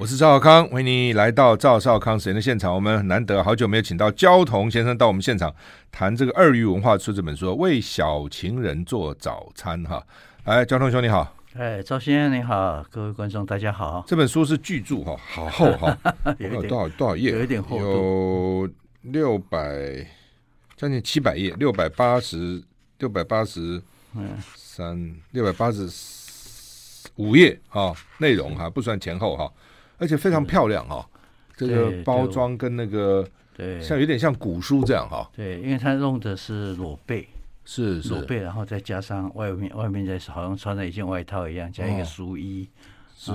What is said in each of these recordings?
我是赵少康，欢迎你来到赵少康时间的现场。我们很难得好久没有请到焦桐先生到我们现场谈这个二语文化出这本书《为小情人做早餐》哈。哎，焦桐兄你好，哎，赵先生你好，各位观众大家好。这本书是巨著哈，好厚哈，有，有多少多少页？有一点厚度，有六百将近七百页，六百八十六百八十三六百八十五页哈，内容哈不算前后哈。而且非常漂亮哈、哦，这个包装跟那个对，像有点像古书这样哈。对，因为它用的是裸背，是裸背，然后再加上外面外面再好像穿了一件外套一样，加一个书衣。是，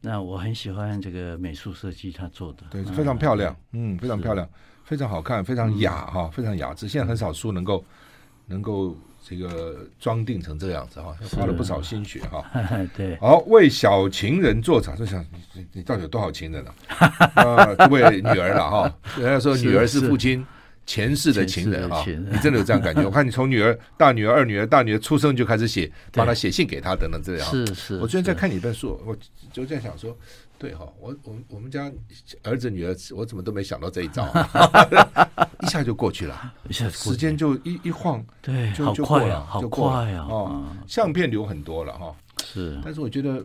那我很喜欢这个美术设计，他做的。对，非常漂亮，嗯，非常漂亮，非常好看，非常雅哈，非常雅致。现在很少书能够能够。这个装订成这个样子哈，花了不少心血哈。对，好，为小情人做场，就，想你你到底有多少情人呢？啊，为女儿了哈。人家说女儿是父亲前世的情人哈，你真的有这样感觉？我看你从女儿、大女儿、二女儿、大女儿出生就开始写，帮她写信给她等等这样。是是。我最近在看你一本书，我就在想说。对哈，我我我们家儿子女儿，我怎么都没想到这一招，一下就过去了，一下时间就一一晃，对，就就过了，好快啊！哦，相片留很多了哈，是，但是我觉得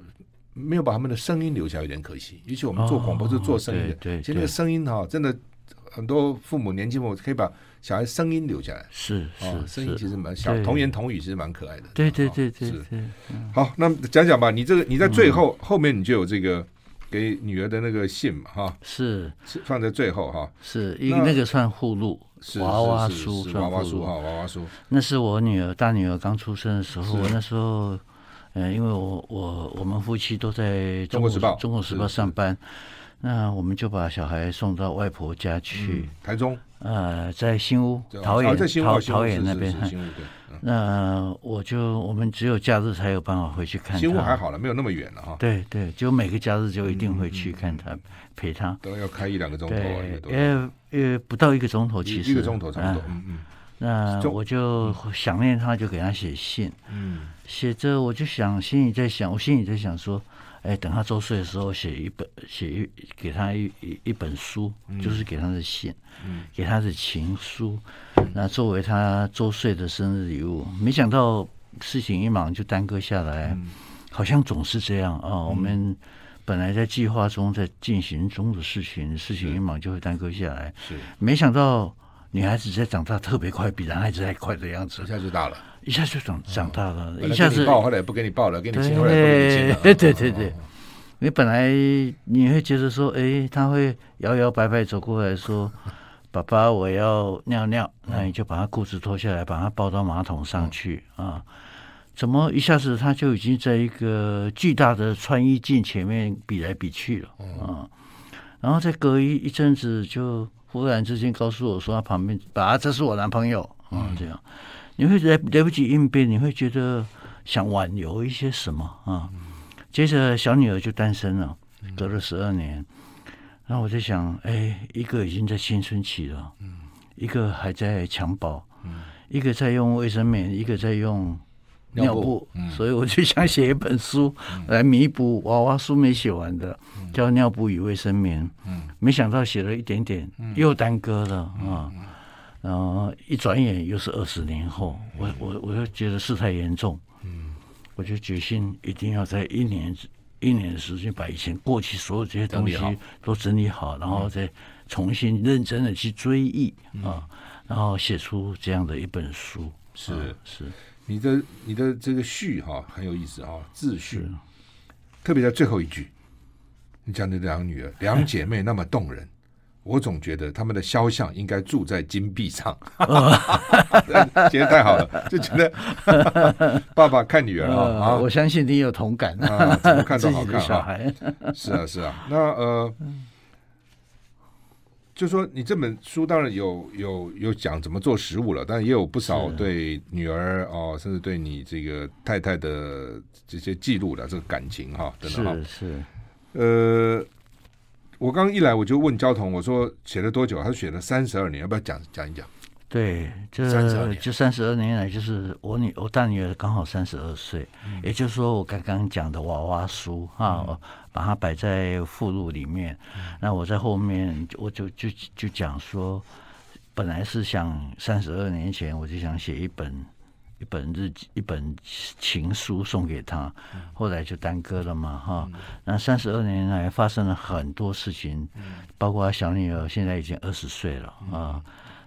没有把他们的声音留下，有点可惜。尤其我们做广播是做声音的，对，其实那个声音哈，真的很多父母年轻父母可以把小孩声音留下来，是是，声音其实蛮小，童言童语其实蛮可爱的。对对对对，是。好，那讲讲吧，你这个你在最后后面你就有这个。给女儿的那个信嘛，哈，是。是放在最后哈，是因为那个算附录，娃娃书，娃娃书哈，娃娃书。那是我女儿大女儿刚出生的时候，我那时候，呃，因为我我我们夫妻都在中国时报中国时报上班，那我们就把小孩送到外婆家去，台中，呃，在新屋桃园桃桃园那边。那我就我们只有假日才有办法回去看他。新屋还好了，没有那么远了哈。对对，就每个假日就一定会去看他，陪他。都要开一两个钟头。对，呃呃，不到一个钟头，其实一个钟头差不多。嗯嗯。那我就想念他，就给他写信。嗯。写着，我就想，心里在想，我心里在想说。哎，等他周岁的时候，写一本，写一给他一一一本书，嗯、就是给他的信，嗯、给他的情书，嗯、那作为他周岁的生日礼物。没想到事情一忙就耽搁下来，嗯、好像总是这样啊、哦。我们本来在计划中在进行中的事情，事情一忙就会耽搁下来。是，没想到女孩子在长大特别快，比男孩子还快的样子，一下就大了。一下就长长大了，一下子抱，后来不给你抱了，给你亲，后来不给你亲了。对对对对，你本来你会觉得说，哎，他会摇摇摆摆走过来说：“ 爸爸，我要尿尿。”那你就把他裤子脱下来，把他抱到马桶上去啊？怎么一下子他就已经在一个巨大的穿衣镜前面比来比去了啊？然后再隔一一阵子，就忽然之间告诉我说，他旁边，爸，这是我男朋友啊，这样。你会来来不及应变，你会觉得想挽留一些什么啊？接着小女儿就诞生了，隔了十二年，然后我在想，哎，一个已经在青春期了，一个还在襁褓，一个在用卫生棉，一个在用尿布，所以我就想写一本书来弥补娃娃书没写完的，叫《尿布与卫生棉》。没想到写了一点点，又耽搁了啊！然后一转眼又是二十年后，我我我就觉得事态严重，嗯，我就决心一定要在一年一年的时间把以前过去所有这些东西都整理好，然后再重新认真的去追忆啊，然后写出这样的一本书。是。是，你的你的这个序哈很有意思啊，自序，特别在最后一句，你讲的两个女儿两姐妹那么动人。我总觉得他们的肖像应该住在金币上，觉得太好了，就觉得 爸爸看女儿啊，我相信你有同感啊，怎么看都好看啊，是啊是啊，那呃，就说你这本书当然有有有讲怎么做食物了，但也有不少对女儿哦，甚至对你这个太太的这些记录的这个感情哈，等等哈，是是呃。我刚一来我就问焦桐，我说写了多久？他说写了三十二年，要不要讲讲一讲？对，这就三十二年来，就是我女我大女儿刚好三十二岁，嗯、也就是说我刚刚讲的娃娃书啊，嗯、把它摆在附录里面。嗯、那我在后面我就就就讲说，本来是想三十二年前我就想写一本一本日记一本情书送给她，嗯、后来就耽搁了嘛哈。嗯、那三十二年来发生了很多事情，嗯、包括小女儿现在已经二十岁了啊。嗯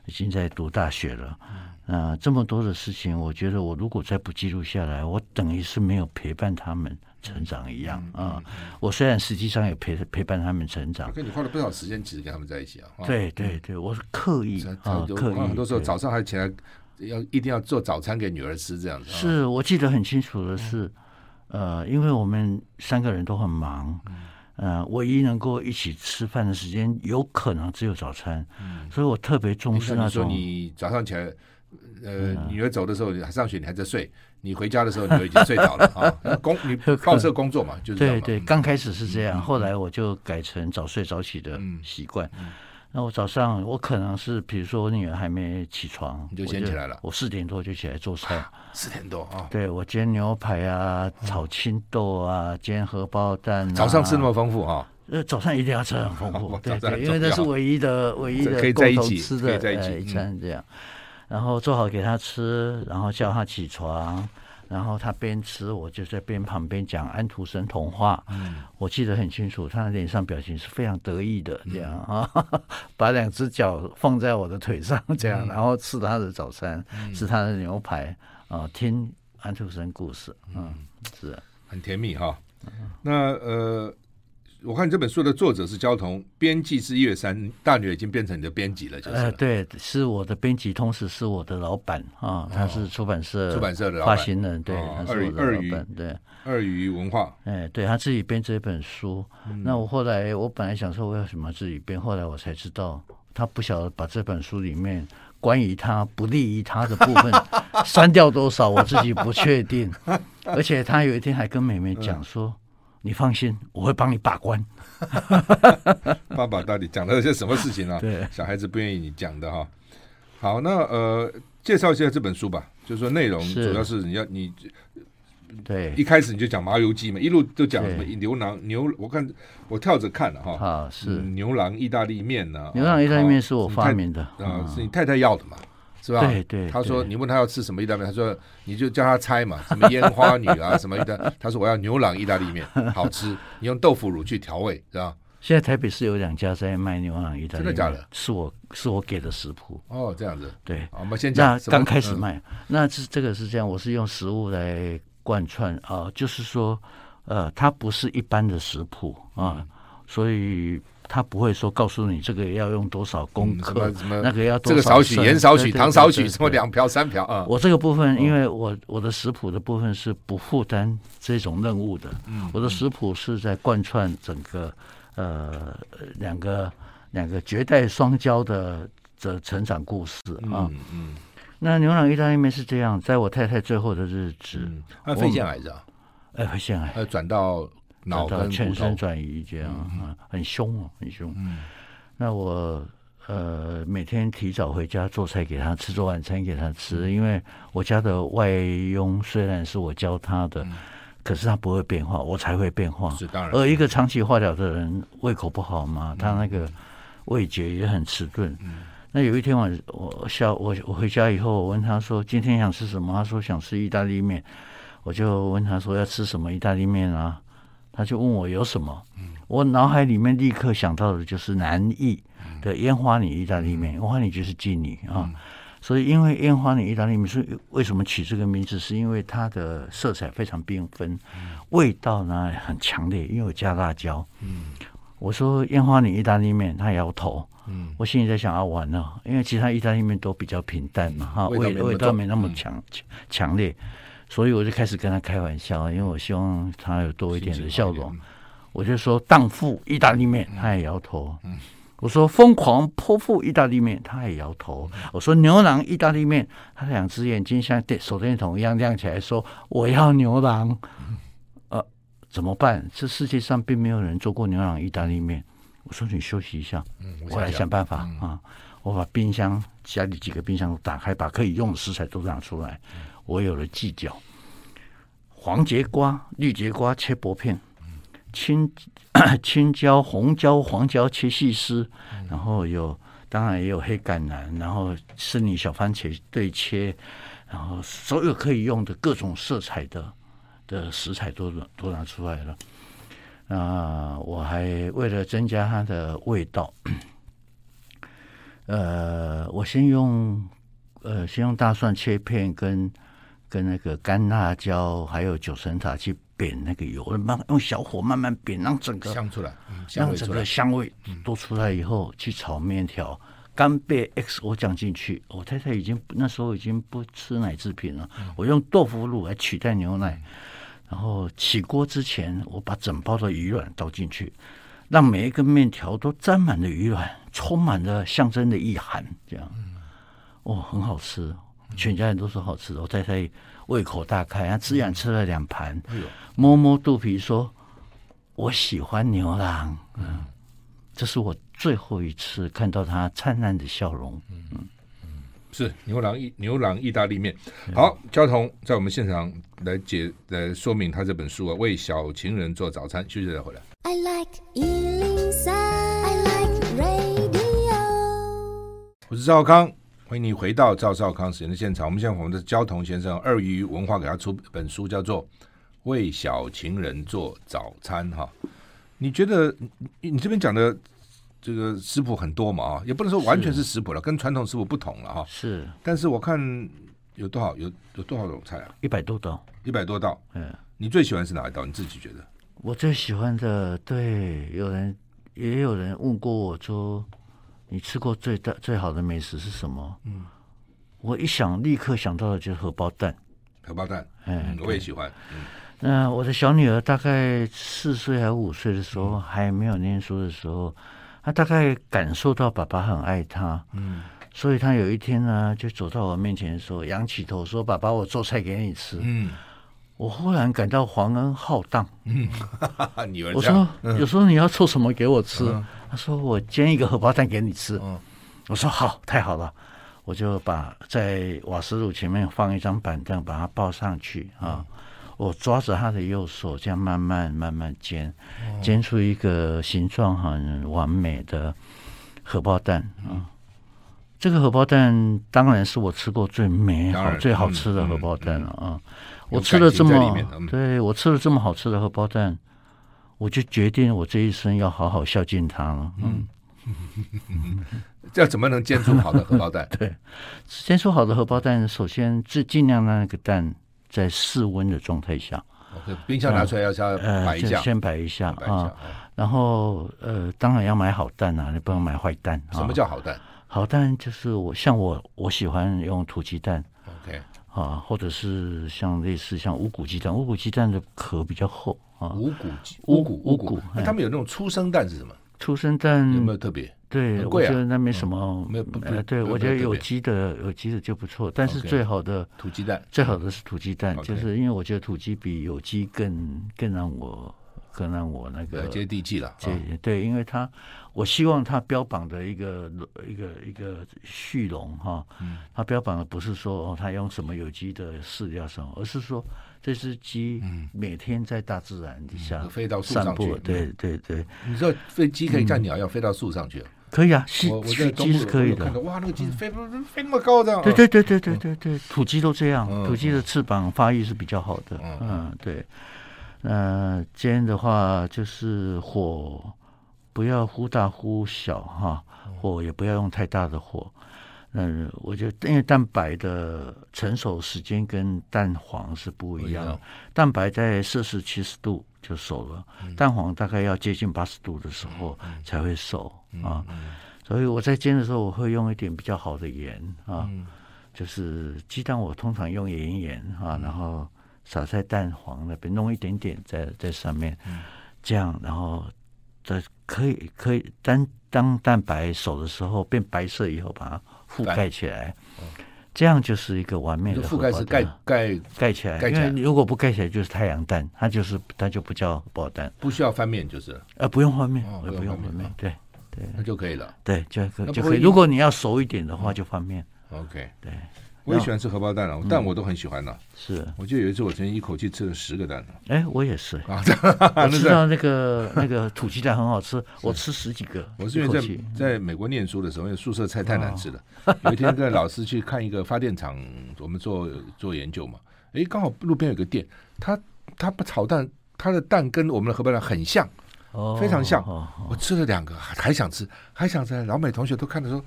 已经在读大学了，那、呃、这么多的事情，我觉得我如果再不记录下来，我等于是没有陪伴他们成长一样啊。嗯嗯嗯、我虽然实际上也陪陪伴他们成长，跟你花了不少时间，其实跟他们在一起啊。对对对，我是刻意啊，刻意。很多时候早上还起来要一定要做早餐给女儿吃，这样子。是我记得很清楚的是，嗯、呃，因为我们三个人都很忙。嗯嗯，唯一能够一起吃饭的时间，有可能只有早餐，嗯、所以我特别重视那种。你说你早上起来，呃，嗯、女儿走的时候，你还上学，你还在睡；你回家的时候，你已经睡着了 啊。工，你报社工作嘛，就是对对。刚开始是这样，嗯、后来我就改成早睡早起的习惯。嗯嗯那我早上我可能是，比如说我女儿还没起床，你就先起来了。我四点多就起来做菜。四点多啊？对，我煎牛排啊，炒青豆啊，煎荷包蛋。早上吃那么丰富啊？呃，早上一定要吃很丰富，对对，因为那是唯一的 唯一的共同吃的一餐这样。然后做好给他吃，然后叫他起床。然后他边吃，我就在边旁边讲安徒生童话。嗯，我记得很清楚，他的脸上表情是非常得意的，这样啊，嗯、把两只脚放在我的腿上，这样，嗯、然后吃他的早餐，嗯、吃他的牛排啊，听安徒生故事，嗯，是很甜蜜哈。那呃。我看这本书的作者是焦桐，编辑是叶山，大女儿已经变成你的编辑了，就是。呃，对，是我的编辑，同时是我的老板啊，他是出版社出版社的发行人，对，他是我的老板，对，二鱼文化，哎，对他自己编这本书。那我后来我本来想说为什么自己编，后来我才知道他不晓得把这本书里面关于他不利于他的部分 删掉多少，我自己不确定。而且他有一天还跟妹妹讲说。你放心，我会帮你把关。爸爸到底讲了些什么事情啊？对，小孩子不愿意你讲的哈。好，那呃，介绍一下这本书吧。就是说内容主要是你要你对一开始你就讲麻油鸡嘛，一路都讲什么牛郎牛。我看我跳着看了哈。啊，是牛郎意大利面呢。牛郎意大利面是我发明的啊，是你太太要的嘛。是吧？对对，他说你问他要吃什么意大利面，他说你就叫他猜嘛，什么烟花女啊，什么意大，他说我要牛郎意大利面，好吃，你用豆腐乳去调味，是吧？现在台北市有两家在卖牛郎意大利面，真的假的？是我是我给的食谱。哦，这样子。对，我们先讲。那刚开始卖，那是这个是这样，我是用食物来贯穿啊，就是说，呃，它不是一般的食谱啊，所以。他不会说告诉你这个要用多少公克，那个要多少，这个少许盐少许糖少许，什么两瓢三瓢啊？我这个部分，因为我我的食谱的部分是不负担这种任务的。嗯我的食谱是在贯穿整个呃两个两个绝代双骄的的成长故事啊。嗯，那牛郎意大利面是这样，在我太太最后的日子，他肺腺癌是吧？哎，肺腺癌，呃，转到。脑到全身转移这样啊，很凶哦，很凶。那我呃每天提早回家做菜给他吃，做晚餐给他吃。因为我家的外佣虽然是我教他的，可是他不会变化，我才会变化。是当然。而一个长期化疗的人胃口不好嘛，他那个味觉也很迟钝。那有一天晚我下我我回家以后，我问他说今天想吃什么？他说想吃意大利面。我就问他说要吃什么意大利面啊？他就问我有什么，我脑海里面立刻想到的就是南艺的烟花女意大利面，烟花女就是妓女啊，所以因为烟花女意大利面是为什么取这个名字？是因为它的色彩非常缤纷，味道呢很强烈，因为我加辣椒。我说烟花女意大利面，他摇头。我心里在想啊，完了，因为其他意大利面都比较平淡嘛，哈，味味道没那么强强烈。所以我就开始跟他开玩笑，因为我希望他有多一点的笑容。我就说荡妇意大利面，他也摇头。我说疯狂泼妇意大利面，他也摇头。我说牛郎意大利面，他两只眼睛像电手电筒一样亮起来，说我要牛郎。呃，怎么办？这世界上并没有人做过牛郎意大利面。我说你休息一下，我来想办法啊。我把冰箱家里几个冰箱都打开，把可以用的食材都拿出来。我有了计较，黄节瓜、绿节瓜切薄片，青 青椒、红椒、黄椒切细丝，然后有当然也有黑橄榄，然后是你小番茄对切，然后所有可以用的各种色彩的的食材都都拿出来了。啊，我还为了增加它的味道。呃，我先用呃，先用大蒜切片跟跟那个干辣椒，还有九层塔去煸那个油，慢用小火慢慢煸，让整个香出来，嗯、让整个香味都出来以后，嗯、去炒面条。干贝 XO 酱进去，我太太已经那时候已经不吃奶制品了，嗯、我用豆腐乳来取代牛奶，嗯、然后起锅之前，我把整包的鱼卵倒进去。让每一个面条都沾满了鱼卵，充满了象征的意涵，这样，哦，很好吃，全家人都说好吃。我太太胃口大开，他自然吃了两盘，摸摸肚皮说：“我喜欢牛郎。”嗯，这是我最后一次看到他灿烂的笑容。嗯。是牛郎意牛郎意大利面，好，焦桐在我们现场来解来说明他这本书啊，为小情人做早餐，休息再回来。I like 103, I like radio。我是赵康，欢迎你回到赵少康时间的现场。我们现在我们的焦桐先生，二鱼文化给他出本书，叫做《为小情人做早餐》哈。你觉得你，你这边讲的？这个食谱很多嘛啊，也不能说完全是食谱了，跟传统食谱不同了哈。是，但是我看有多少有有多少种菜啊？一百多道，一百多道。嗯，你最喜欢是哪一道？你自己觉得？我最喜欢的，对，有人也有人问过我说，你吃过最大最好的美食是什么？嗯，我一想，立刻想到的就是荷包蛋。荷包蛋，嗯，我也喜欢。嗯，那我的小女儿大概四岁还是五岁的时候，还没有念书的时候。她大概感受到爸爸很爱她，嗯，所以她有一天呢，就走到我面前说，仰起头说：“爸爸，我做菜给你吃。”嗯，我忽然感到皇恩浩荡。嗯，女儿，我说：“ 有时候你要做什么给我吃？”他说：“我煎一个荷包蛋给你吃。”嗯我说：“好，太好了。”我就把在瓦斯炉前面放一张板凳，把它抱上去啊。我抓着他的右手，这样慢慢慢慢煎，哦、煎出一个形状很完美的荷包蛋啊！嗯、这个荷包蛋当然是我吃过最美好、最好吃的荷包蛋了啊！我吃了这么，嗯、对我吃了这么好吃的荷包蛋，我就决定我这一生要好好孝敬他了。嗯，这怎么能煎出好的荷包蛋？对，煎出好的荷包蛋，首先是尽量让那个蛋。在室温的状态下，冰箱拿出来要先摆一下，先摆一下啊。然后呃，当然要买好蛋啊，你不能买坏蛋。什么叫好蛋？好蛋就是我像我我喜欢用土鸡蛋啊，或者是像类似像五谷鸡蛋，五谷鸡蛋的壳比较厚啊。五谷鸡五谷五谷，那他们有那种出生蛋是什么？出生蛋有没有特别？对，我觉得那没什么，没有，不，对我觉得有机的有机的就不错，但是最好的土鸡蛋，最好的是土鸡蛋，就是因为我觉得土鸡比有机更更让我更让我那个接地气了。对对，因为他我希望他标榜的一个一个一个蓄龙哈，他标榜的不是说哦他用什么有机的饲料什么，而是说。这只鸡每天在大自然底下飞到树上去，对对对。你知道飞鸡可以像鸟一样飞到树上去？可以啊，我我在鸡是可以的。哇，那个鸡飞飞那么高这样？对对对对对对对，土鸡都这样，土鸡的翅膀发育是比较好的。嗯，对。呃，煎的话就是火不要忽大忽小哈，火也不要用太大的火。嗯，我觉得因为蛋白的成熟时间跟蛋黄是不一样，蛋白在摄氏七十度就熟了，蛋黄大概要接近八十度的时候才会熟啊。所以我在煎的时候，我会用一点比较好的盐啊，就是鸡蛋我通常用盐盐啊，然后撒在蛋黄那边，弄一点点在在上面，这样，然后这可以可以当当蛋白熟的时候变白色以后，把它。覆盖起来，这样就是一个完美的。覆盖是盖盖盖起来，因为如果不盖起来就是太阳蛋，它就是它就不叫荷包蛋。不需要翻面就是。呃，不用翻面，不用翻面。对对。那就可以了。对，就就可以。如果你要熟一点的话，就翻面。OK，对，我也喜欢吃荷包蛋了，嗯蛋我都很喜欢的。是。我记得有一次我曾经一口气吃了十个蛋呢。哎，我也是啊，我知道那个那个土鸡蛋很好吃，我吃十几个。我是因为在在美国念书的时候，因为宿舍菜太难吃了。有一天跟老师去看一个发电厂，我们做做研究嘛。哎，刚好路边有个店，他他不炒蛋，他的蛋跟我们的荷包蛋很像。哦，非常像，我吃了两个，还想吃，还想吃。老美同学都看着说，是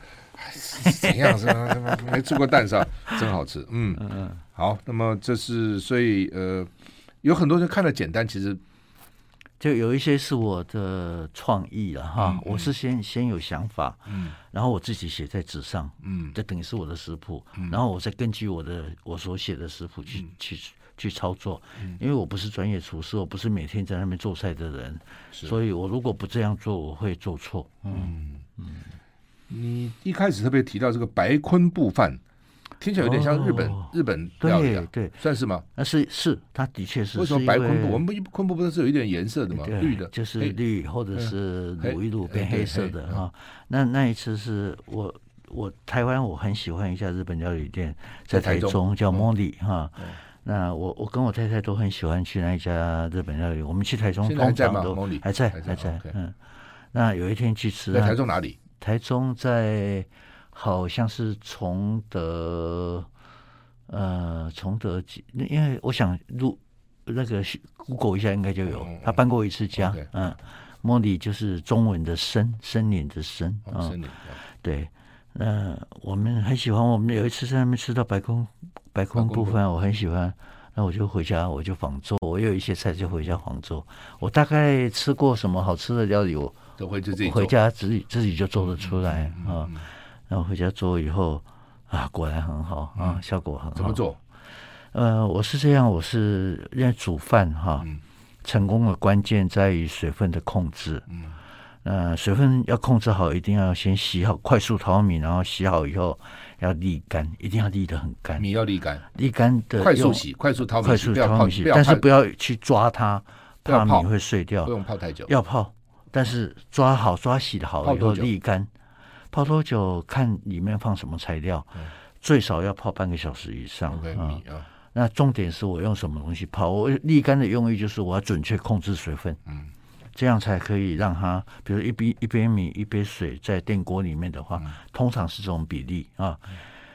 怎样是吧？没吃过蛋是吧？真好吃，嗯嗯，好。那么这是所以呃，有很多人看了简单，其实就有一些是我的创意了哈。我是先先有想法，嗯，然后我自己写在纸上，嗯，这等于是我的食谱，嗯、然后我再根据我的我所写的食谱去、嗯、去。去操作，因为我不是专业厨师，我不是每天在那边做菜的人，所以我如果不这样做，我会做错。嗯嗯，你一开始特别提到这个白昆布饭，听起来有点像日本、哦、日本料理、啊，对，对算是吗？那是是，它的确是。为什么白昆布？我们昆布不是有一点颜色的吗？绿的，就是绿，或者是卤一卤变黑色的哈。那那一次是我我台湾我很喜欢一家日本料理店，在台中叫莫里哈。那我我跟我太太都很喜欢去那一家日本料理。我们去台中通常都还在还在嗯。那有一天去吃，在台中哪里？台中在好像是崇德，呃，崇德几？因为我想录那个 Google 一下，应该就有。他搬过一次家，嗯，莫里就是中文的森森林的森啊，森林对。那我们很喜欢，我们有一次在那边吃到白空。白空部分我很喜欢，那我就回家我就仿做，我有一些菜就回家仿做。我大概吃过什么好吃的料理，我都会自己回家自己自己就做得出来啊。然后回家做以后啊，果然很好啊，效果很好。怎么做？呃，我是这样，我是因为煮饭哈，成功的关键在于水分的控制。嗯，呃，水分要控制好，一定要先洗好，快速淘米，然后洗好以后。要沥干，一定要沥得很干。米要沥干，沥干的快速洗，快速淘米，快速淘米，但是不要去抓它，怕米会碎掉。不用泡太久，要泡，但是抓好抓洗的好以后沥干。泡多久？看里面放什么材料，最少要泡半个小时以上啊。那重点是我用什么东西泡？我沥干的用意就是我要准确控制水分。嗯。这样才可以让它，比如一杯一杯米一杯水在电锅里面的话，嗯、通常是这种比例啊。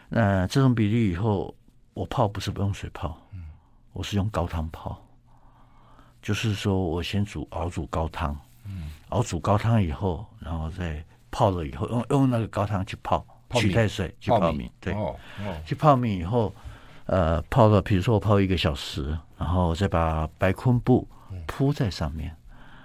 那这种比例以后，我泡不是不用水泡，嗯、我是用高汤泡，就是说我先煮熬煮高汤，嗯、熬煮高汤以后，然后再泡了以后，用用那个高汤去泡，泡取代水去泡米，对，哦哦、去泡米以后，呃，泡了，比如说我泡一个小时，然后再把白昆布铺在上面。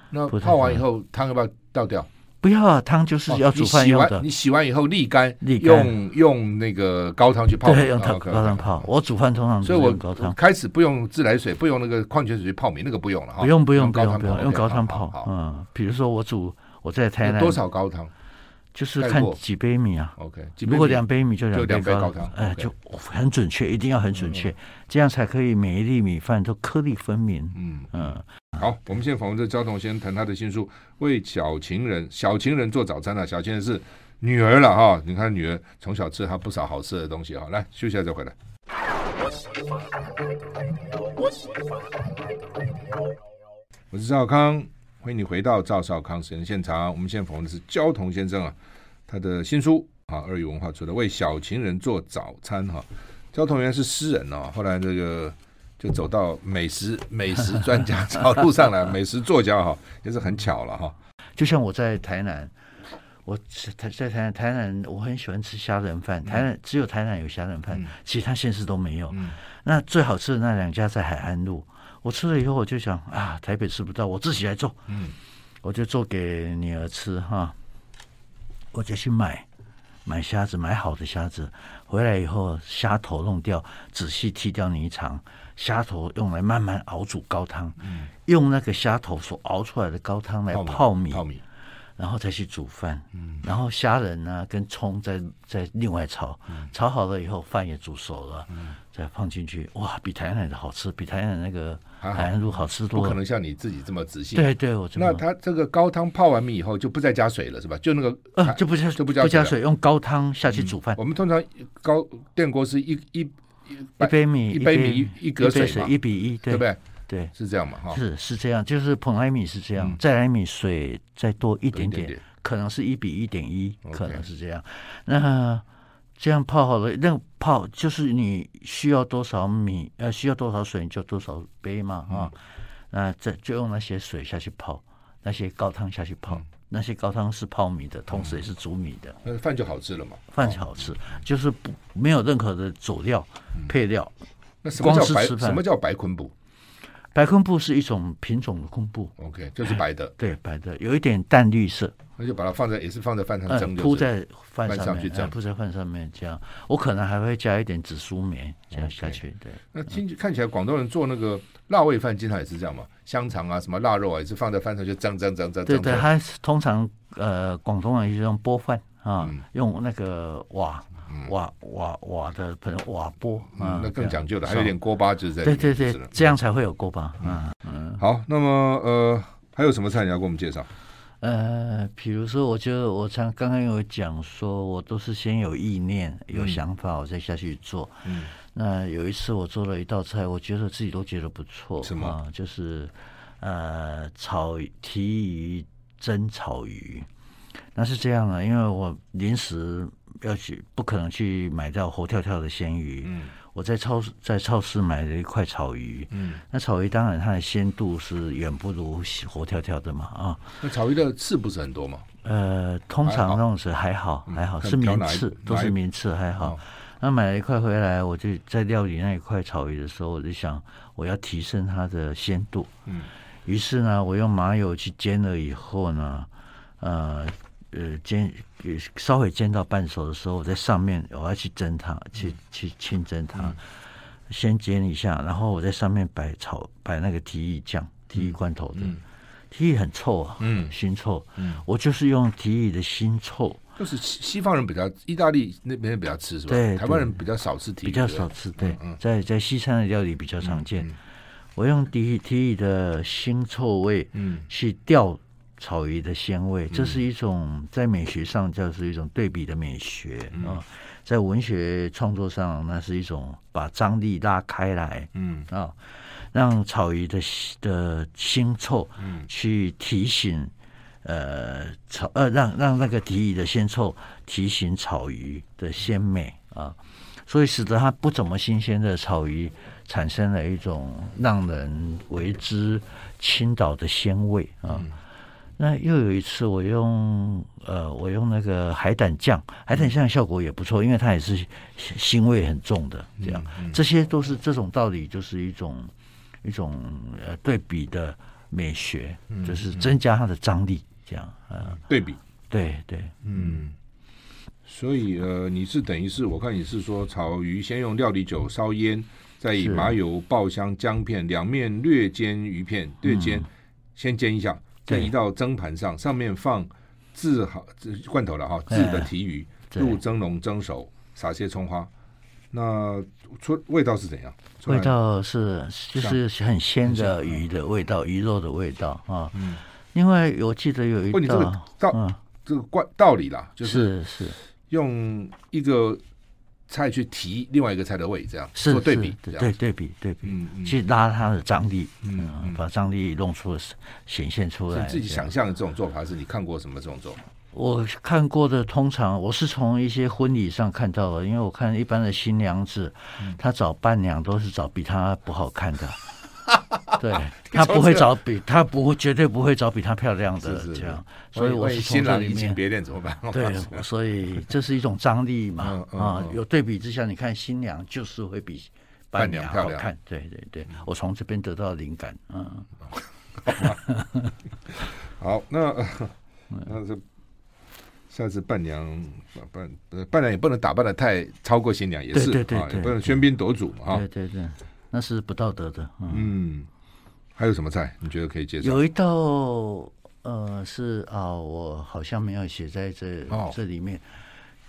那泡完以后，汤要不要倒掉？不要啊，汤就是要煮饭用的。你洗完以后沥干，沥干用用那个高汤去泡。对，用高汤泡。我煮饭通常所以我高汤开始不用自来水，不用那个矿泉水去泡米，那个不用了哈。不用不用不用不用，用高汤泡。嗯，比如说我煮我在台南多少高汤？就是看几杯米啊，OK，如果两杯米就两杯高汤，哎，就很准确，一定要很准确，这样才可以每一粒米饭都颗粒分明。嗯嗯，好，我们现在访问这焦桐先谈他的新书《为小情人小情人做早餐》啊，小情人是女儿了哈，你看女儿从小吃她不少好吃的东西哈，来休息一下再回来。我是赵康。欢迎你回到赵少康时间现场。我们现在访问的是焦桐先生啊，他的新书啊，二语文化出的《为小情人做早餐》哈。焦桐原来是诗人哦，后来这个就走到美食 美食专家道路上来，美食作家哈，也是很巧了哈。就像我在台南，我在在台南台南，我很喜欢吃虾仁饭，台南只有台南有虾仁饭，其他县市都没有。那最好吃的那两家在海安路。我吃了以后，我就想啊，台北吃不到，我自己来做。嗯，我就做给女儿吃哈。我就去买买虾子，买好的虾子，回来以后虾头弄掉，仔细剔掉泥肠，虾头用来慢慢熬煮高汤。嗯，用那个虾头所熬出来的高汤来泡米。泡米。然后再去煮饭，嗯，然后虾仁呢跟葱再再另外炒，嗯，炒好了以后饭也煮熟了，嗯，再放进去，哇，比台南的好吃，比台南那个海南猪好吃多了。不可能像你自己这么仔细。对对，我那他这个高汤泡完米以后就不再加水了是吧？就那个呃就不加就不加不加水，用高汤下去煮饭。我们通常高电锅是一一一杯米一杯米一格水嘛，一比一，对不对？对，是这样嘛？哈，是是这样，就是捧来米是这样，再来米水再多一点点，可能是一比一点一，可能是这样。那这样泡好了，那泡就是你需要多少米，呃，需要多少水，你就多少杯嘛，啊，那这就用那些水下去泡，那些高汤下去泡，那些高汤是泡米的，同时也是煮米的，那饭就好吃了嘛？饭就好吃，就是不没有任何的佐料配料。那什么叫白？什么叫白昆布？白昆布是一种品种的昆布，OK，就是白的，对，白的，有一点淡绿色。那就把它放在，也是放在饭上蒸，铺在饭上面，铺在饭上面这样。我可能还会加一点紫苏棉这样下去。对，那听看起来广东人做那个辣味饭经常也是这样嘛，香肠啊，什么腊肉啊，也是放在饭上就蒸蒸蒸蒸。对对，它通常呃广东人是用煲饭啊，用那个瓦。瓦瓦瓦的盆瓦钵啊，那更讲究的，还有点锅巴就是在。对对对，这样才会有锅巴。嗯嗯。好，那么呃，还有什么菜你要给我们介绍？呃，比如说，我就我常刚刚有讲说，我都是先有意念、有想法，我再下去做。嗯。那有一次我做了一道菜，我觉得自己都觉得不错。什么？就是呃，炒提鱼蒸草鱼。那是这样的，因为我临时。要去不可能去买到活跳跳的鲜鱼。嗯，我在超市在超市买了一块草鱼。嗯，那草鱼当然它的鲜度是远不如活跳跳的嘛啊。那草鱼的刺不是很多吗？呃，通常那种是还好还好，是名刺都是名刺还好。那买了一块回来，我就在料理那一块草鱼的时候，我就想我要提升它的鲜度。嗯，于是呢，我用麻油去煎了以后呢，呃。呃，煎给稍微煎到半熟的时候，我在上面我要去蒸它，去去清蒸它，嗯、先煎一下，然后我在上面摆炒摆那个提议酱，提议罐头的，嗯、提议很臭啊，嗯，腥臭，嗯，我就是用提议的腥臭，就是西方人比较，意大利那边比较吃是吧？对，台湾人比较少吃提鱼，比较少吃，对，嗯、在在西餐的料理比较常见。嗯嗯、我用提提鱼的腥臭味，嗯，去调。草鱼的鲜味，这是一种在美学上叫是一种对比的美学啊，嗯、在文学创作上，那是一种把张力拉开来，嗯。啊，让草鱼的的腥臭，嗯，去提醒呃草呃让让那个提鱼的鲜臭提醒草鱼的鲜美啊，所以使得它不怎么新鲜的草鱼产生了一种让人为之倾倒的鲜味啊。嗯那又有一次，我用呃，我用那个海胆酱，海胆酱效果也不错，因为它也是腥味很重的。这样，这些都是这种道理，就是一种一种呃对比的美学，嗯、就是增加它的张力。这样啊，呃、对比，对对，嗯。所以呃，你是等于是我看你是说，草鱼先用料理酒烧腌，再以麻油爆香姜片，两面略煎鱼片，略煎，嗯、先煎一下。再移到蒸盘上，上面放制好罐头了哈，制的提鱼入蒸笼蒸熟，撒些葱花。那出味道是怎样？味道是就是很鲜的鱼的味道，鱼肉的味道啊。嗯。另外，我记得有一道道这个关道理啦，就是是用一个。菜去提另外一个菜的味，这样是做对比，对对比对比，去拉它的张力，嗯，把张力弄出显现出来。自己想象的这种做法，是你看过什么这种做法？我看过的，通常我是从一些婚礼上看到的，因为我看一般的新娘子，她找伴娘都是找比她不好看的。对，他不会找比他不会绝对不会找比他漂亮的这样，所以我是从这里面。别恋怎么办？对，所以这是一种张力嘛啊！有对比之下，你看新娘就是会比伴娘好看。对对对，我从这边得到灵感。嗯，好，那那这下次伴娘伴伴娘也不能打扮的太超过新娘，也是啊，也不能喧宾夺主嘛。对对对。那是不道德的。嗯，还有什么菜你觉得可以介绍？有一道呃，是啊，我好像没有写在这、哦、这里面。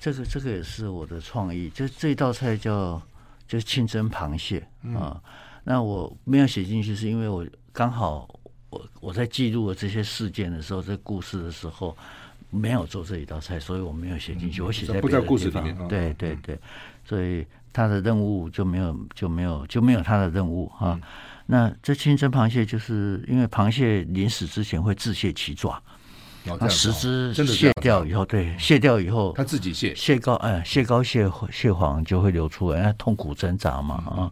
这个这个也是我的创意，就这道菜叫就是清蒸螃蟹啊。那我没有写进去，是因为我刚好我我在记录了这些事件的时候，这故事的时候没有做这一道菜，所以我没有写进去。嗯、我写在别的地方，不在故事里面。对对对，所以他的任务就没有就没有就没有他的任务啊。嗯、那这清蒸螃蟹就是因为螃蟹临死之前会自卸其爪。那十只卸掉以后，对，卸掉以后，他自己卸，蟹膏，哎，蟹膏蟹蟹黄就会流出来，痛苦挣扎嘛啊。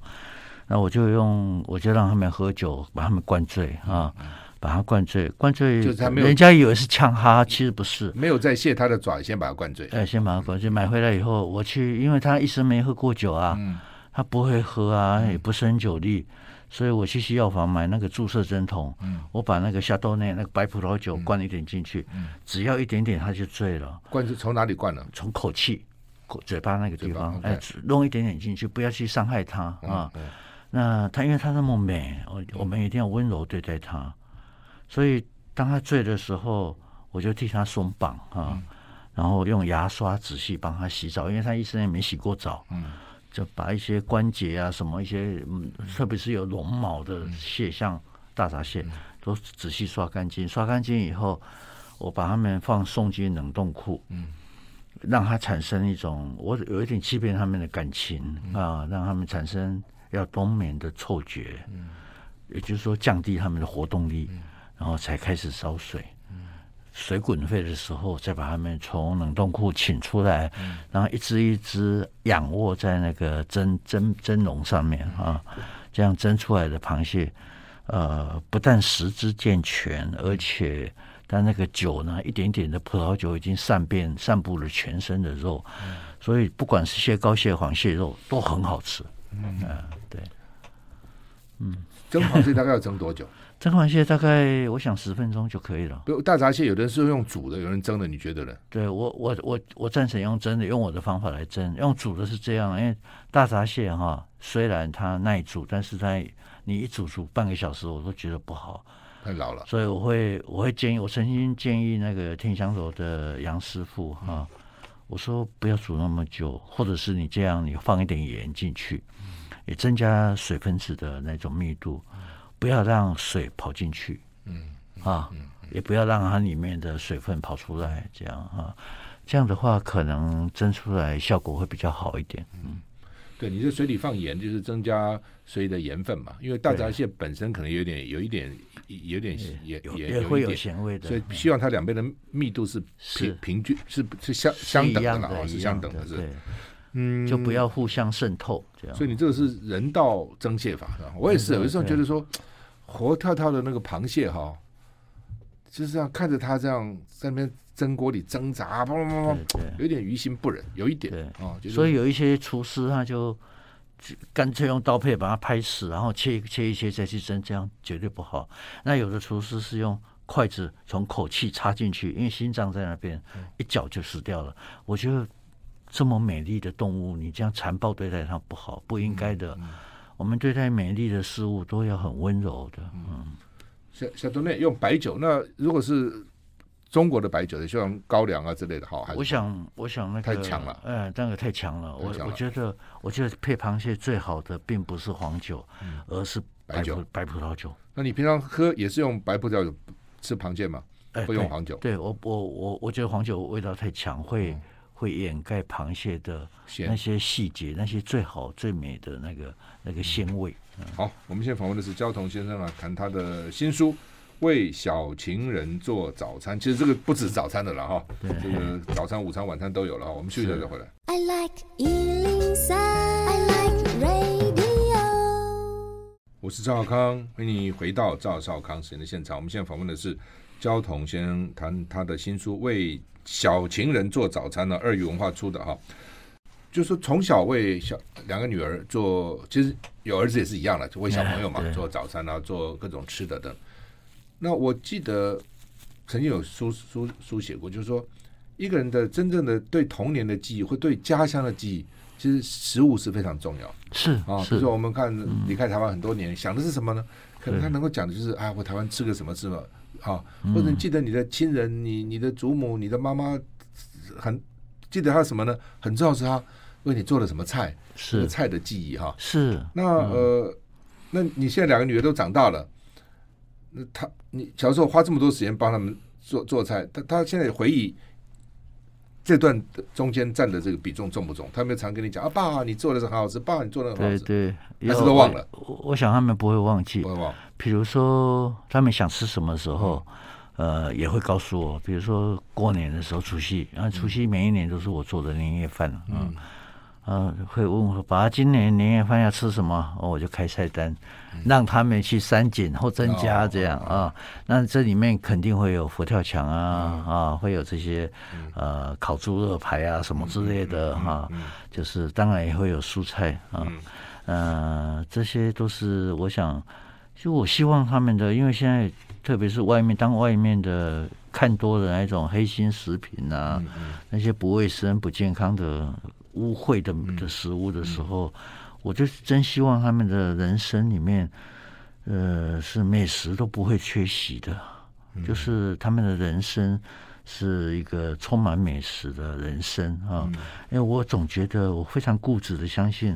那我就用，我就让他们喝酒，把他们灌醉啊，把他灌醉，灌醉，就是他没有，人家以为是呛哈，其实不是，没有在卸他的爪，先把他灌醉，哎，先把他灌醉。买回来以后，我去，因为他一生没喝过酒啊，他不会喝啊，也不是很酒力。所以我去西药房买那个注射针筒，嗯、我把那个夏豆内那个白葡萄酒灌一点进去，嗯嗯、只要一点点他就醉了。灌是从哪里灌呢？从口气、口嘴巴那个地方，哎，弄一点点进去，不要去伤害他啊。嗯嗯、那他因为他那么美，我我们一定要温柔对待他。所以当他醉的时候，我就替他松绑啊，嗯、然后用牙刷仔细帮他洗澡，因为他一生也没洗过澡。嗯。就把一些关节啊，什么一些，嗯，特别是有绒毛的蟹，像大闸蟹，都仔细刷干净。刷干净以后，我把它们放送进冷冻库，嗯，让它产生一种，我有一点欺骗他们的感情啊，让他们产生要冬眠的错觉，嗯，也就是说降低他们的活动力，然后才开始烧水。水滚沸的时候，再把它们从冷冻库请出来，嗯、然后一只一只仰卧在那个蒸蒸蒸笼上面啊，这样蒸出来的螃蟹，呃，不但食之健全，而且它那个酒呢，一点点的葡萄酒已经散遍散布了全身的肉，嗯、所以不管是蟹膏、蟹黄、蟹肉都很好吃。嗯，呃、对，嗯，蒸螃蟹大概要蒸多久？蒸螃蟹大概我想十分钟就可以了。不，大闸蟹有的人是用煮的，有人蒸的，你觉得呢？对我，我我我赞成用蒸的，用我的方法来蒸。用煮的是这样，因为大闸蟹哈，虽然它耐煮，但是它你一煮煮半个小时，我都觉得不好，太老了。所以我会我会建议，我曾经建议那个天香楼的杨师傅哈，嗯、我说不要煮那么久，或者是你这样，你放一点盐进去，也增加水分子的那种密度。不要让水跑进去，嗯，嗯啊，也不要让它里面的水分跑出来，这样啊，这样的话可能蒸出来效果会比较好一点。嗯，对，你在水里放盐就是增加水的盐分嘛，因为大闸蟹本身可能有点、有一点、有点盐，也也会有咸味的，所以希望它两边的密度是平平均，是是相相等的啊，是相等的，是。嗯，就不要互相渗透，这样。所以你这个是人道蒸蟹法，是吧？我也是，有时候觉得说。活跳跳的那个螃蟹哈，就是这样看着它这样在那边蒸锅里挣扎，砰砰砰砰，有点于心不忍，有一点啊。所以有一些厨师他就干脆用刀片把它拍死，然后切切一切再去蒸，这样绝对不好。那有的厨师是用筷子从口气插进去，因为心脏在那边，一脚就死掉了。我觉得这么美丽的动物，你这样残暴对待它不好，不应该的。我们对待美丽的事物都要很温柔的。嗯，小小东内用白酒，那如果是中国的白酒的，像高粱啊之类的，好还是？我想，我想那个太强了。哎，那个太强了。我我觉得，我觉得配螃蟹最好的并不是黄酒，而是白酒，白葡萄酒。那你平常喝也是用白葡萄酒吃螃蟹吗？不用黄酒？对我，我我我觉得黄酒味道太强，会。会掩盖螃蟹的那些细节，那些最好最美的那个那个鲜味。好，我们现在访问的是焦桐先生啊，谈他的新书《为小情人做早餐》。其实这个不止早餐的了哈，对这个早餐、午餐、晚餐都有了哈。我们休息一下再回来。I like 103, I like radio。我是赵少康，欢迎你回到赵少康时间的现场。我们现在访问的是焦桐先生，谈他的新书《为》。小情人做早餐呢，二语文化出的哈，就是说从小为小两个女儿做，其实有儿子也是一样的，就为小朋友嘛做早餐啊，做各种吃的等。那我记得曾经有书书书写过，就是说一个人的真正的对童年的记忆或对家乡的记忆，其实食物是非常重要。是啊，比如说我们看离开台湾很多年，想的是什么呢？可能他能够讲的就是啊，我台湾吃个什么吃嘛。啊，或者你记得你的亲人，你你的祖母，你的妈妈，很记得他什么呢？很重要是他为你做了什么菜，是菜的记忆哈。是那呃，那你现在两个女儿都长大了，那他你小时候花这么多时间帮他们做做菜，他他现在回忆。这段中间占的这个比重重不重？他们常跟你讲啊，爸，你做的是很好吃，爸，你做的很好吃，对对，还是都忘了。我，我想他们不会忘记，不会忘。比如说他们想吃什么时候，嗯、呃，也会告诉我。比如说过年的时候，除夕，然后除夕每一年都是我做的年夜饭，嗯。嗯嗯，会问我爸今年年夜饭要吃什么？哦，我就开菜单，让他们去删减或增加这样啊。那这里面肯定会有佛跳墙啊啊，会有这些呃烤猪肉排啊什么之类的哈。就是当然也会有蔬菜啊，呃，这些都是我想，就我希望他们的，因为现在特别是外面当外面的看多了那种黑心食品啊，那些不卫生不健康的。污秽的的食物的时候，我就真希望他们的人生里面，呃，是美食都不会缺席的，嗯、就是他们的人生是一个充满美食的人生啊。嗯、因为我总觉得我非常固执的相信，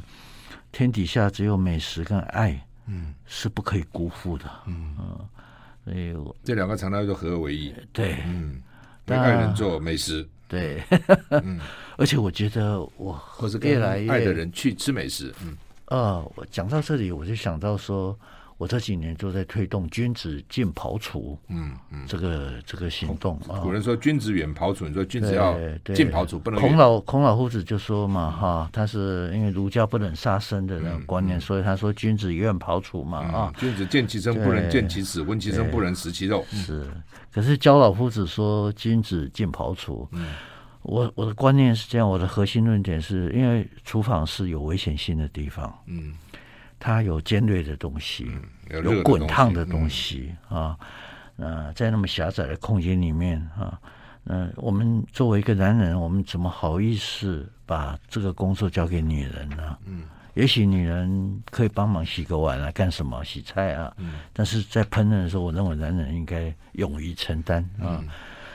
天底下只有美食跟爱，嗯，是不可以辜负的，嗯。嗯，所以我这两个常常就合二为一，对，嗯，对爱人做美食。对，嗯，而且我觉得我越来越爱的人去吃美食，嗯，啊，我讲到这里，我就想到说，我这几年都在推动君子进庖厨，嗯嗯，这个这个行动啊。古人说君子远庖厨，你说君子要进庖厨，不能。孔老孔老夫子就说嘛，哈，他是因为儒家不能杀生的那个观念，所以他说君子远庖厨嘛，啊，君子见其生不能见其死，闻其声不能食其肉。是。可是焦老夫子说君子进庖厨，嗯，我我的观念是这样，我的核心论点是因为厨房是有危险性的地方，嗯，它有尖锐的东西，有滚烫的东西啊，呃，在那么狭窄的空间里面啊，嗯，我们作为一个男人，我们怎么好意思把这个工作交给女人呢？嗯。也许女人可以帮忙洗个碗啊，干什么洗菜啊？嗯、但是在烹饪的时候，我认为男人应该勇于承担啊。嗯、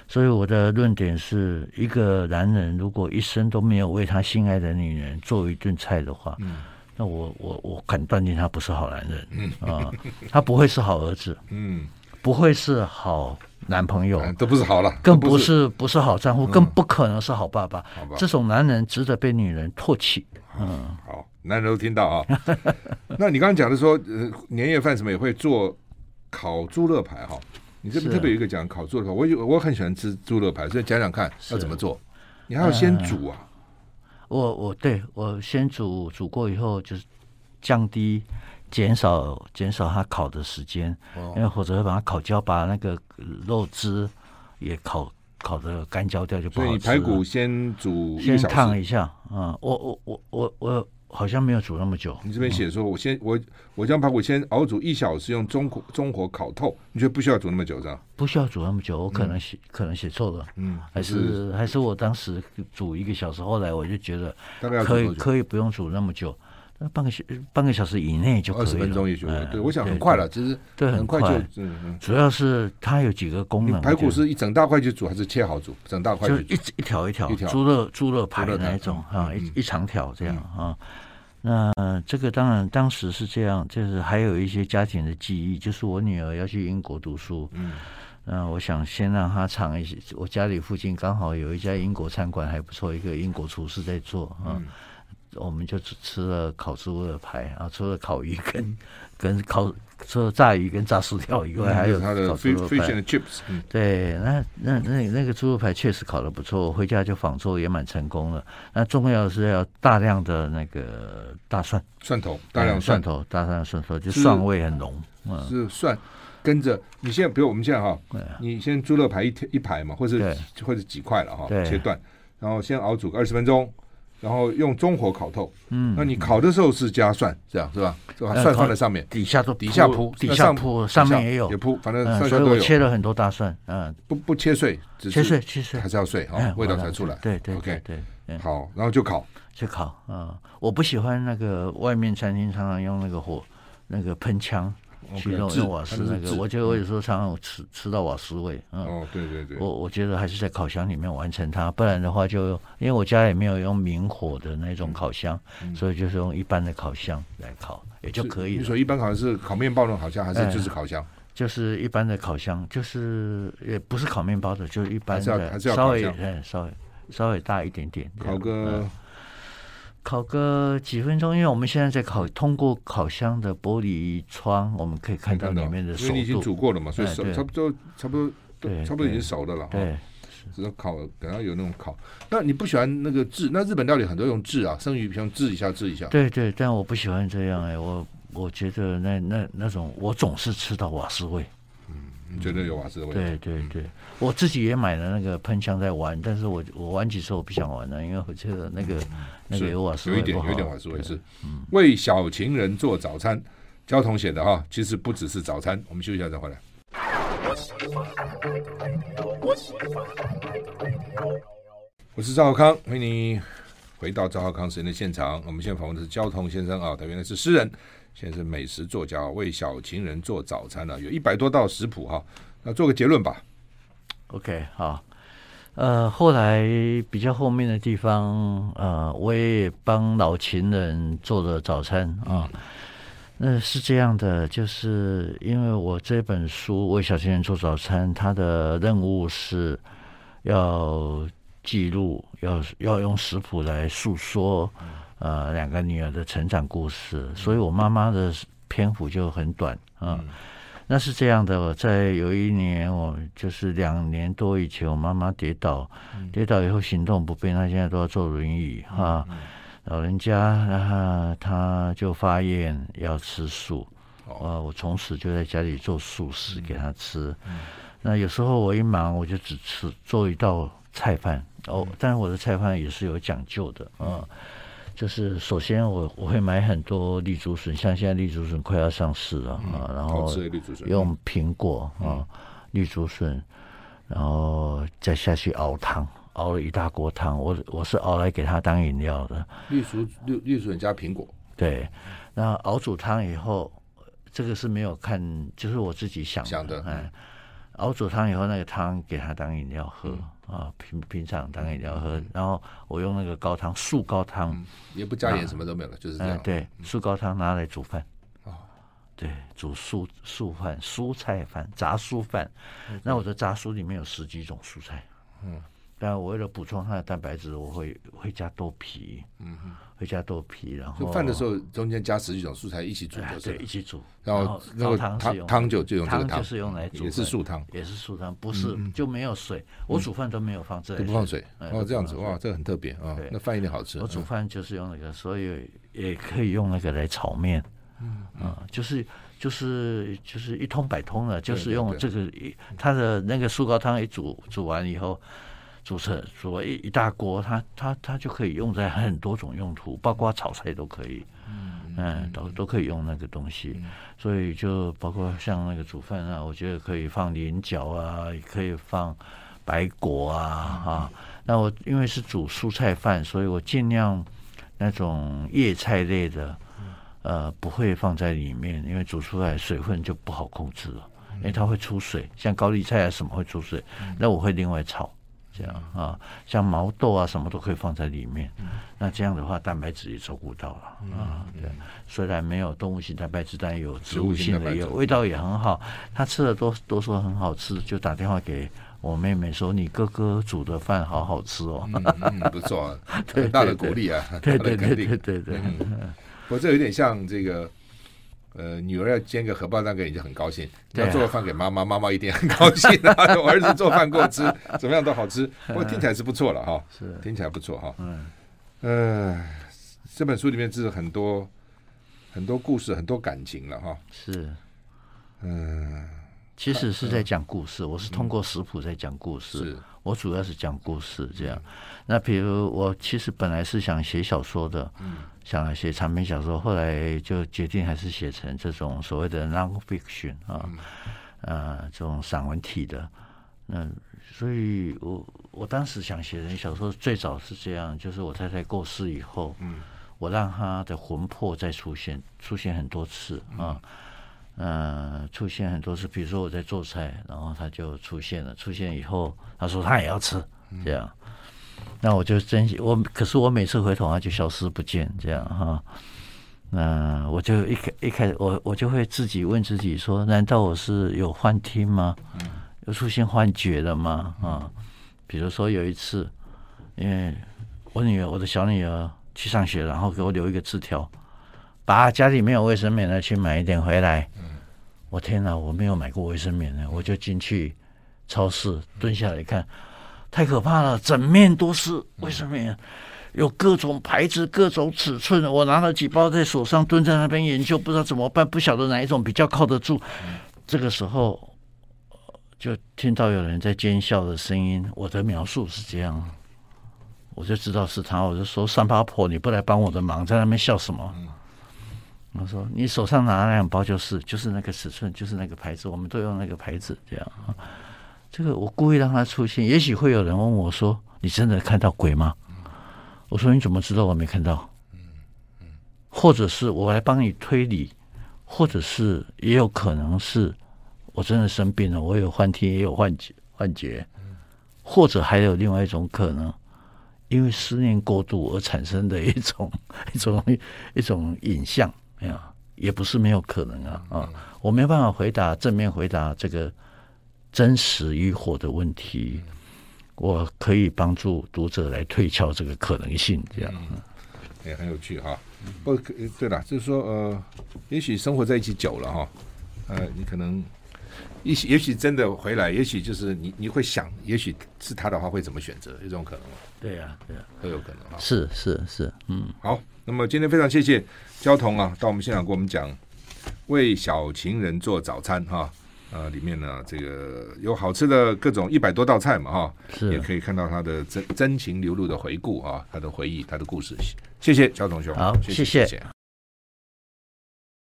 所以我的论点是一个男人如果一生都没有为他心爱的女人做一顿菜的话，嗯、那我我我敢断定他不是好男人，嗯、啊，他不会是好儿子，嗯，不会是好男朋友，都不是好了，更不是不是好丈夫，嗯、更不可能是好爸爸。好吧，这种男人值得被女人唾弃。嗯，好。男人都听到啊，那你刚刚讲的说，呃，年夜饭什么也会做烤猪肋排哈，你这边特别有一个讲烤猪肋排，我有我很喜欢吃猪肋排，所以讲讲看要怎么做。你还要先煮啊？我我对我先煮煮过以后，就是降低减少减少它烤的时间，因为否则会把它烤焦，把那个肉汁也烤烤的干焦掉就不好吃。所以排骨先煮先烫一下啊，我我我我我。好像没有煮那么久。你这边写说，我先我我将排骨先熬煮一小时，用中火中火烤透。你觉得不需要煮那么久是吧？不需要煮那么久，我可能写可能写错了。嗯，还是还是我当时煮一个小时，后来我就觉得可以可以不用煮那么久，那半个小半个小时以内就可以了。二十分钟也就对，我想很快了，其实对很快就主要是它有几个功能。排骨是一整大块去煮还是切好煮？整大块就一一条一条猪肉猪肉排的那一种啊，一一长条这样啊。那这个当然当时是这样，就是还有一些家庭的记忆，就是我女儿要去英国读书，嗯，那我想先让她尝一些。我家里附近刚好有一家英国餐馆还不错，一个英国厨师在做啊，嗯、我们就吃吃了烤猪肉排啊，除了烤鱼跟跟烤。除了炸鱼跟炸薯条以外，还有烤猪肉排。对，那那那那个猪肉排确实烤的不错，我回家就仿做，也蛮成功的。那重要的是要大量的那个大蒜、蒜头，大量蒜头，大量蒜头，就蒜味很浓。是蒜跟着你现在，比如我们现在哈，你先猪肉排一一排嘛，或者或者几块了哈，切断，然后先熬煮个二十分钟。然后用中火烤透，嗯，那你烤的时候是加蒜，这样是吧？把蒜放在上面，底下都底下铺，底下铺，上面也有。也铺，反正蒜蒜都有。所以我切了很多大蒜，嗯，不不切碎，切碎切碎。还是要碎啊，味道才出来。对对，OK。对，好，然后就烤，就烤，嗯，我不喜欢那个外面餐厅常常用那个火那个喷枪其中用瓦斯那个，我觉得我有时候常常吃吃到瓦斯味。嗯，哦，对对对，我我觉得还是在烤箱里面完成它，不然的话就因为我家也没有用明火的那种烤箱，所以就是用一般的烤箱来烤也就可以。你说一般烤箱是烤面包的烤箱还是就是烤箱？就是一般的烤箱，就是也不是烤面包的，就是一般的，稍微稍微稍微大一点点，烤个。烤个几分钟，因为我们现在在烤，通过烤箱的玻璃窗，我们可以看到里面的熟度。因为你已经煮过了嘛，所以熟差不多，差不多，对，差不多已经熟的了。对，只要烤，等下有那种烤。那你不喜欢那个炙？那日本料理很多用炙啊，生鱼片炙一下，炙一下。对对，但我不喜欢这样哎，我我觉得那那那种，我总是吃到瓦斯味。绝对有瓦斯的味道。对对对，我自己也买了那个喷枪在玩，但是我我玩几次我不想玩了，因为我觉得那个那个有瓦斯，有一点有一点瓦斯味是。为小情人做早餐，焦桐写的哈，其实不只是早餐。我们休息一下再回来。我是赵浩康，欢迎你回到赵浩康时间的现场。我们现在访问的是焦桐先生啊，他原来是诗人。现在是美食作家，为小情人做早餐呢，有一百多道食谱哈。那做个结论吧。OK，好。呃，后来比较后面的地方，呃，我也帮老情人做了早餐啊。那是这样的，就是因为我这本书为小情人做早餐，他的任务是要记录，要要用食谱来诉说。呃，两个女儿的成长故事，所以我妈妈的篇幅就很短啊。嗯、那是这样的，在有一年，我就是两年多以前，我妈妈跌倒，嗯、跌倒以后行动不便，她现在都要坐轮椅哈。嗯嗯、老人家，然后她就发愿要吃素，啊、哦，我从此就在家里做素食给她吃。嗯。嗯、那有时候我一忙，我就只吃做一道菜饭。哦，但是我的菜饭也是有讲究的啊。嗯就是首先我我会买很多绿竹笋，像现在绿竹笋快要上市了啊，然后用苹果啊绿竹笋，然后再下去熬汤，熬了一大锅汤，我我是熬来给他当饮料的。绿竹绿绿竹笋加苹果，对，那熬煮汤以后，这个是没有看，就是我自己想的，想的嗯，熬煮汤以后那个汤给他当饮料喝。嗯啊，平平常当饮料喝，然后我用那个高汤素高汤，也不加盐，什么都没有了，就是这样。对，素高汤拿来煮饭。哦，对，煮素素饭、蔬菜饭、杂蔬饭。那我的杂蔬里面有十几种蔬菜。嗯。但我为了补充它的蛋白质，我会会加豆皮，嗯哼，会加豆皮，然后饭的时候中间加十几种素菜一起煮，对，一起煮，然后那个汤汤就就用这个汤，就是用来煮，也是素汤，也是素汤，不是就没有水，我煮饭都没有放这，都不放水，哦，这样子哇，这个很特别啊，那饭一定好吃。我煮饭就是用那个，所以也可以用那个来炒面，嗯啊，就是就是就是一通百通了，就是用这个它的那个素高汤一煮煮完以后。煮成煮一一大锅，它它它就可以用在很多种用途，包括炒菜都可以，嗯，嗯，都都可以用那个东西，嗯、所以就包括像那个煮饭啊，我觉得可以放菱角啊，也可以放白果啊，嗯、啊，那我因为是煮蔬菜饭，所以我尽量那种叶菜类的，呃，不会放在里面，因为煮出来水分就不好控制了，因为它会出水，像高丽菜啊什么会出水，那我会另外炒。这样啊，像毛豆啊，什么都可以放在里面。嗯、那这样的话，蛋白质也照顾到了、嗯、啊。对，虽然没有动物性蛋白质，但有植物性的，有味道也很好。他吃的都都说很好吃，就打电话给我妹妹说：“你哥哥煮的饭好好吃哦。嗯”嗯，不错啊，很大的鼓励啊，对对对对对对。我这有点像这个。呃，女儿要煎个荷包蛋给你就很高兴，要做个饭给妈妈，妈妈一定很高兴啊！我儿子做饭给我吃，怎么样都好吃。不过听起来是不错了哈，是听起来不错哈。嗯，呃，这本书里面是很多很多故事，很多感情了哈。是，嗯，其实是在讲故事，我是通过食谱在讲故事。是，我主要是讲故事这样。那比如我其实本来是想写小说的，嗯。想来写长篇小说，后来就决定还是写成这种所谓的 non-fiction 啊，呃，这种散文体的。那所以我我当时想写的小说最早是这样，就是我太太过世以后，嗯，我让她的魂魄再出现，出现很多次啊。呃，出现很多次，比如说我在做菜，然后他就出现了，出现以后他说他也要吃，这样，那我就珍惜我，可是我每次回头他就消失不见，这样哈。那我就一开一开始，我我就会自己问自己说：难道我是有幻听吗？有出现幻觉了吗？啊，比如说有一次，因为我女儿，我的小女儿去上学，然后给我留一个字条，把家里没有卫生棉的去买一点回来。我天哪，我没有买过卫生棉呢，我就进去超市蹲下来看，太可怕了，整面都是卫生棉。有各种牌子、各种尺寸，我拿了几包在手上，蹲在那边研究，不知道怎么办，不晓得哪一种比较靠得住。这个时候，就听到有人在奸笑的声音。我的描述是这样，我就知道是他。我就说：“三八婆，你不来帮我的忙，在那边笑什么？”我说：“你手上拿那两包就是，就是那个尺寸，就是那个牌子，我们都用那个牌子。”这样，这个我故意让他出现。也许会有人问我说：“你真的看到鬼吗？”我说，你怎么知道我没看到？嗯或者是我来帮你推理，或者是也有可能是我真的生病了，我有幻听，也有幻觉，幻觉，或者还有另外一种可能，因为思念过度而产生的一种一种一种影像，哎呀，也不是没有可能啊啊！我没办法回答正面回答这个真实与否的问题。我可以帮助读者来推敲这个可能性，这样，也、嗯、很有趣哈。不，对了，就是说，呃，也许生活在一起久了哈，呃，你可能也许也许真的回来，也许就是你你会想，也许是他的话会怎么选择，有这种可能吗？对呀、啊，对呀、啊，都有可能哈。是是是，嗯，好，那么今天非常谢谢焦桐啊，到我们现场给我们讲为小情人做早餐哈。呃，里面呢，这个有好吃的各种一百多道菜嘛，哈，也可以看到他的真真情流露的回顾啊，他的回忆，他的故事。谢谢焦同兄，好，谢谢。谢谢。